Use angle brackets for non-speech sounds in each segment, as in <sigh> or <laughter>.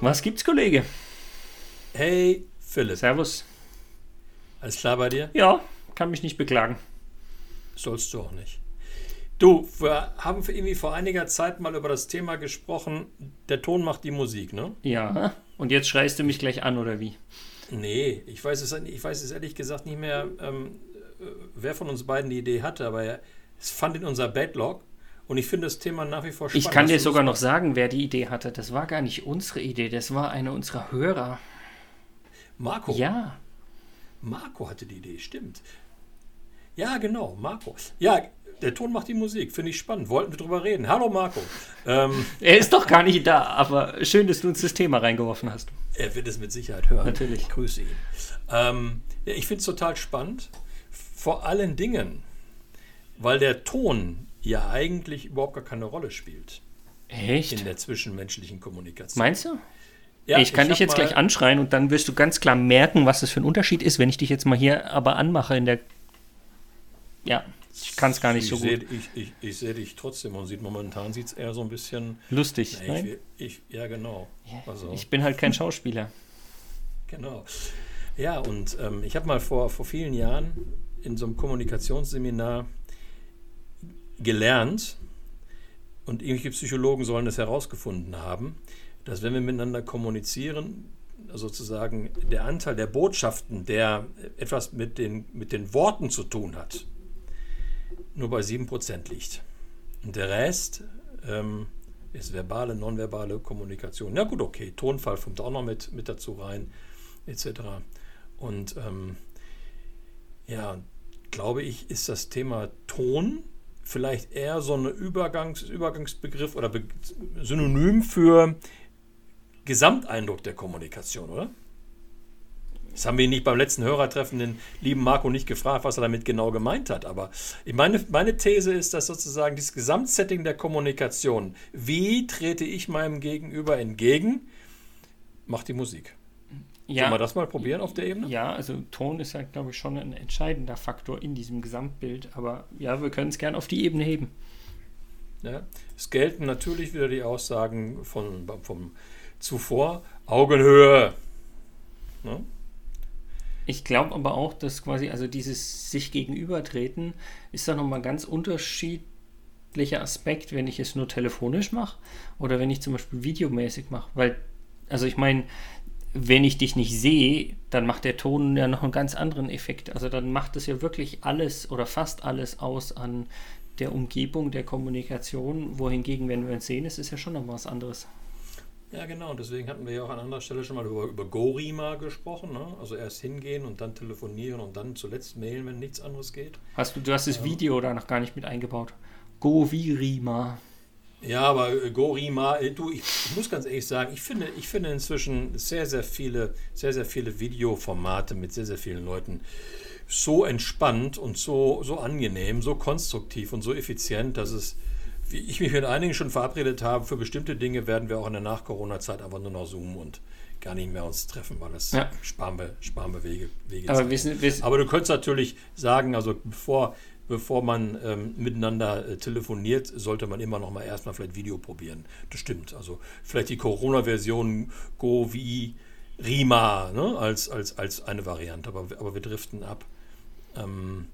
Was gibt's, Kollege? Hey, Philipp. Servus. Alles klar bei dir? Ja, kann mich nicht beklagen. Sollst du auch nicht. Du, wir haben irgendwie vor einiger Zeit mal über das Thema gesprochen, der Ton macht die Musik, ne? Ja. Und jetzt schreist du mich gleich an, oder wie? Nee, ich weiß es, ich weiß es ehrlich gesagt nicht mehr, ähm, äh, wer von uns beiden die Idee hatte, aber es fand in unser Backlog und ich finde das Thema nach wie vor spannend. Ich kann dir sogar noch sagen, wer die Idee hatte. Das war gar nicht unsere Idee, das war eine unserer Hörer. Marco? Ja. Marco hatte die Idee, stimmt. Ja, genau, Marco. Ja, der Ton macht die Musik, finde ich spannend. Wollten wir drüber reden. Hallo Marco. Ähm, <laughs> er ist doch gar nicht da, aber schön, dass du uns das Thema reingeworfen hast. Er wird es mit Sicherheit hören. Natürlich. Ich grüße ihn. Ähm, ja, ich finde es total spannend. Vor allen Dingen, weil der Ton ja eigentlich überhaupt gar keine Rolle spielt. Echt? In der zwischenmenschlichen Kommunikation. Meinst du? Ja, ich kann ich dich jetzt gleich anschreien und dann wirst du ganz klar merken, was das für ein Unterschied ist, wenn ich dich jetzt mal hier aber anmache in der. Ja, ich kann es gar nicht ich so seh, gut. Ich, ich, ich sehe dich trotzdem und sieht momentan sieht es eher so ein bisschen lustig. Na, ich, ich, ja, genau. Also. Ich bin halt kein Schauspieler. <laughs> genau. Ja, und ähm, ich habe mal vor, vor vielen Jahren in so einem Kommunikationsseminar gelernt, und irgendwelche Psychologen sollen das herausgefunden haben, dass wenn wir miteinander kommunizieren, sozusagen der Anteil der Botschaften, der etwas mit den, mit den Worten zu tun hat, nur bei 7% liegt. Und der Rest ähm, ist verbale, nonverbale Kommunikation. Ja gut, okay, Tonfall kommt auch noch mit, mit dazu rein, etc. Und ähm, ja, glaube ich, ist das Thema Ton vielleicht eher so ein Übergangs, Übergangsbegriff oder Be Synonym für Gesamteindruck der Kommunikation, oder? Das haben wir nicht beim letzten Hörertreffen den lieben Marco nicht gefragt, was er damit genau gemeint hat. Aber meine, meine These ist, dass sozusagen dieses Gesamtsetting der Kommunikation, wie trete ich meinem Gegenüber entgegen, macht die Musik. Ja, Sollen wir das mal probieren auf der Ebene? Ja, also Ton ist ja, glaube ich, schon ein entscheidender Faktor in diesem Gesamtbild. Aber ja, wir können es gern auf die Ebene heben. Ja, es gelten natürlich wieder die Aussagen von, vom zuvor. Augenhöhe. Ne? Ich glaube aber auch, dass quasi, also dieses sich gegenübertreten ist da nochmal ganz unterschiedlicher Aspekt, wenn ich es nur telefonisch mache oder wenn ich zum Beispiel videomäßig mache. Weil, also ich meine, wenn ich dich nicht sehe, dann macht der Ton ja noch einen ganz anderen Effekt. Also dann macht es ja wirklich alles oder fast alles aus an der Umgebung, der Kommunikation, wohingegen, wenn wir uns sehen, ist es ja schon noch was anderes. Ja, genau. Deswegen hatten wir ja auch an anderer Stelle schon mal über, über Gorima gesprochen. Ne? Also erst hingehen und dann telefonieren und dann zuletzt mailen, wenn nichts anderes geht. Hast du, du hast das ähm, Video da noch gar nicht mit eingebaut. Govirima. Ja, aber äh, Gorima, äh, du, ich, ich, muss ganz ehrlich sagen, ich finde, ich finde inzwischen sehr, sehr viele, sehr, sehr viele Videoformate mit sehr, sehr vielen Leuten so entspannt und so, so angenehm, so konstruktiv und so effizient, dass es, wie ich mich mit einigen schon verabredet habe, für bestimmte Dinge werden wir auch in der Nach-Corona-Zeit einfach nur noch zoomen und gar nicht mehr uns treffen, weil das ja. sparen wir, sparen wir Wege, Wege aber, wissen, wissen, aber du könntest natürlich sagen, also bevor bevor man ähm, miteinander äh, telefoniert, sollte man immer noch mal erstmal vielleicht Video probieren. Das stimmt. Also vielleicht die Corona-Version Go wie Rima ne? als, als, als eine Variante, aber, aber wir driften ab. Ähm,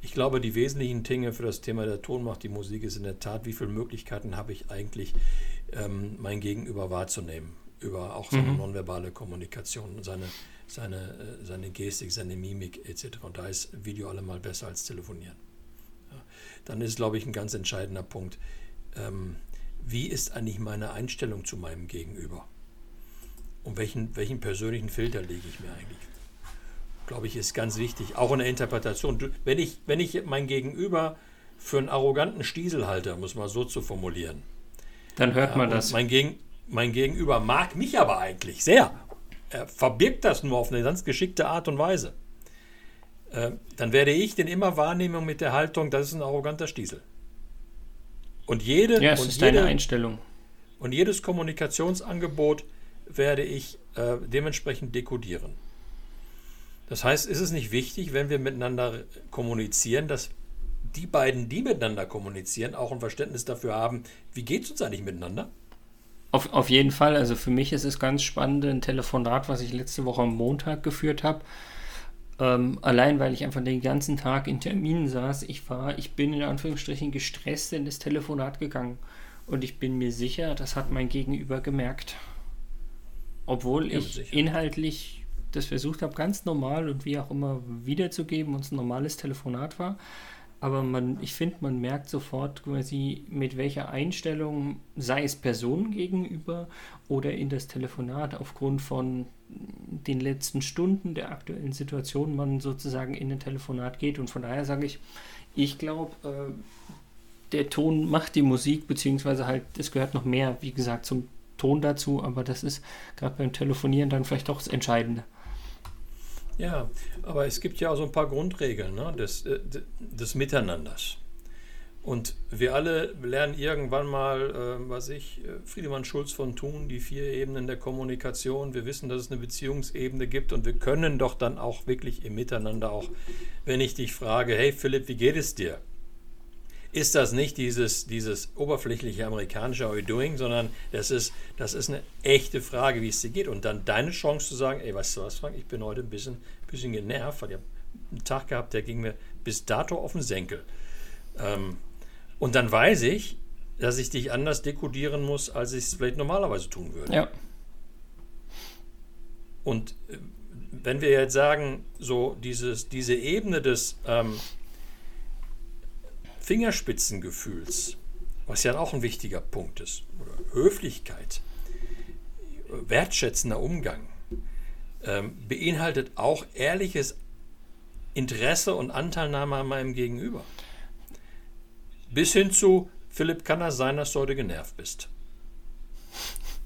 ich glaube, die wesentlichen Dinge für das Thema der Ton macht die Musik ist in der Tat, wie viele Möglichkeiten habe ich eigentlich, ähm, mein Gegenüber wahrzunehmen, über auch seine mhm. nonverbale Kommunikation, seine, seine, äh, seine Gestik, seine Mimik etc. Und da ist Video allemal besser als telefonieren dann ist, glaube ich, ein ganz entscheidender Punkt, ähm, wie ist eigentlich meine Einstellung zu meinem Gegenüber? Und welchen, welchen persönlichen Filter lege ich mir eigentlich? Glaube ich, ist ganz wichtig, auch in der Interpretation. Wenn ich, wenn ich mein Gegenüber für einen arroganten Stiesel halte, muss man so zu formulieren. Dann hört man das. Mein, Gegen, mein Gegenüber mag mich aber eigentlich sehr. Er verbirgt das nur auf eine ganz geschickte Art und Weise. Äh, dann werde ich den immer wahrnehmen mit der Haltung, das ist ein arroganter Stiesel. Und jede, ja, und jede, deine Einstellung. Und jedes Kommunikationsangebot werde ich äh, dementsprechend dekodieren. Das heißt, ist es nicht wichtig, wenn wir miteinander kommunizieren, dass die beiden, die miteinander kommunizieren, auch ein Verständnis dafür haben, wie geht es uns eigentlich miteinander? Auf, auf jeden Fall. Also für mich ist es ganz spannend, ein Telefonat, was ich letzte Woche am Montag geführt habe. Ähm, allein weil ich einfach den ganzen Tag in Terminen saß. Ich war, ich bin in Anführungsstrichen gestresst in das Telefonat gegangen. Und ich bin mir sicher, das hat mein Gegenüber gemerkt. Obwohl ja, ich inhaltlich das versucht habe, ganz normal und wie auch immer wiederzugeben und es ein normales Telefonat war. Aber man, ich finde, man merkt sofort quasi, mit welcher Einstellung, sei es Personen gegenüber oder in das Telefonat, aufgrund von den letzten Stunden der aktuellen Situation, man sozusagen in ein Telefonat geht. Und von daher sage ich, ich glaube, äh, der Ton macht die Musik, beziehungsweise halt, es gehört noch mehr, wie gesagt, zum Ton dazu, aber das ist gerade beim Telefonieren dann vielleicht doch das Entscheidende. Ja, aber es gibt ja auch so ein paar Grundregeln ne, des, äh, des Miteinanders. Und wir alle lernen irgendwann mal, äh, was ich, äh, Friedemann Schulz von Thun, die vier Ebenen der Kommunikation. Wir wissen, dass es eine Beziehungsebene gibt und wir können doch dann auch wirklich im Miteinander auch, wenn ich dich frage, hey Philipp, wie geht es dir? ist das nicht dieses, dieses oberflächliche amerikanische How are you doing, sondern das ist, das ist eine echte Frage, wie es dir geht. Und dann deine Chance zu sagen, ey, weißt du was, Frank, ich bin heute ein bisschen, bisschen genervt, weil ich habe einen Tag gehabt, der ging mir bis dato auf den Senkel. Ähm, und dann weiß ich, dass ich dich anders dekodieren muss, als ich es vielleicht normalerweise tun würde. Ja. Und äh, wenn wir jetzt sagen, so dieses, diese Ebene des ähm, Fingerspitzengefühls, was ja auch ein wichtiger Punkt ist, oder Höflichkeit, wertschätzender Umgang, ähm, beinhaltet auch ehrliches Interesse und Anteilnahme an meinem Gegenüber. Bis hin zu, Philipp, kann das sein, dass du heute genervt bist?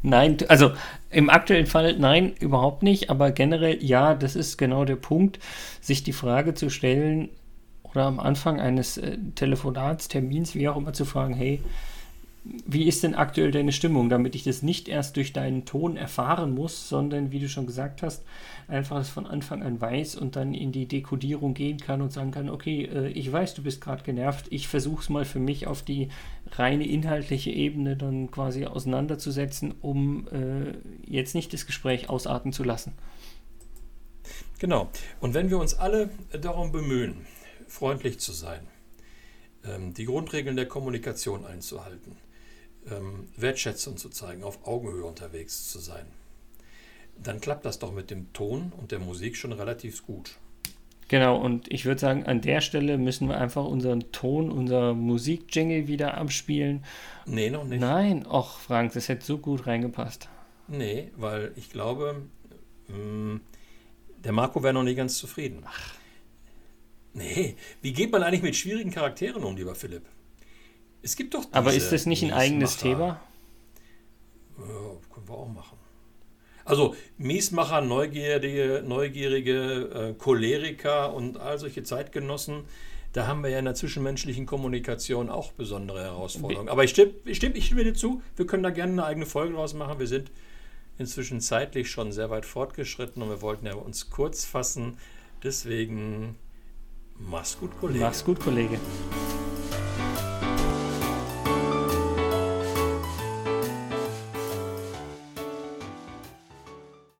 Nein, also im aktuellen Fall nein, überhaupt nicht, aber generell ja, das ist genau der Punkt, sich die Frage zu stellen, oder am Anfang eines äh, Telefonats, Termins, wie auch immer, zu fragen, hey, wie ist denn aktuell deine Stimmung, damit ich das nicht erst durch deinen Ton erfahren muss, sondern, wie du schon gesagt hast, einfach es von Anfang an weiß und dann in die Dekodierung gehen kann und sagen kann, okay, äh, ich weiß, du bist gerade genervt, ich versuche es mal für mich auf die reine inhaltliche Ebene dann quasi auseinanderzusetzen, um äh, jetzt nicht das Gespräch ausarten zu lassen. Genau. Und wenn wir uns alle darum bemühen, freundlich zu sein, ähm, die Grundregeln der Kommunikation einzuhalten, ähm, Wertschätzung zu zeigen, auf Augenhöhe unterwegs zu sein, dann klappt das doch mit dem Ton und der Musik schon relativ gut. Genau, und ich würde sagen, an der Stelle müssen wir einfach unseren Ton, unser Musikjingle wieder abspielen. Nee, noch nicht. Nein, ach Frank, das hätte so gut reingepasst. Nee, weil ich glaube, mm, der Marco wäre noch nie ganz zufrieden. Ach. Nee, wie geht man eigentlich mit schwierigen Charakteren um, lieber Philipp? Es gibt doch. Aber ist das nicht ein eigenes Thema? Ja, können wir auch machen. Also Miesmacher, neugierige, neugierige äh, Choleriker und all solche Zeitgenossen, da haben wir ja in der zwischenmenschlichen Kommunikation auch besondere Herausforderungen. Aber ich stimme, ich, stimme, ich stimme dir zu, wir können da gerne eine eigene Folge draus machen. Wir sind inzwischen zeitlich schon sehr weit fortgeschritten und wir wollten ja uns kurz fassen. Deswegen Mach's gut, Kollege. Mach's gut, Kollege.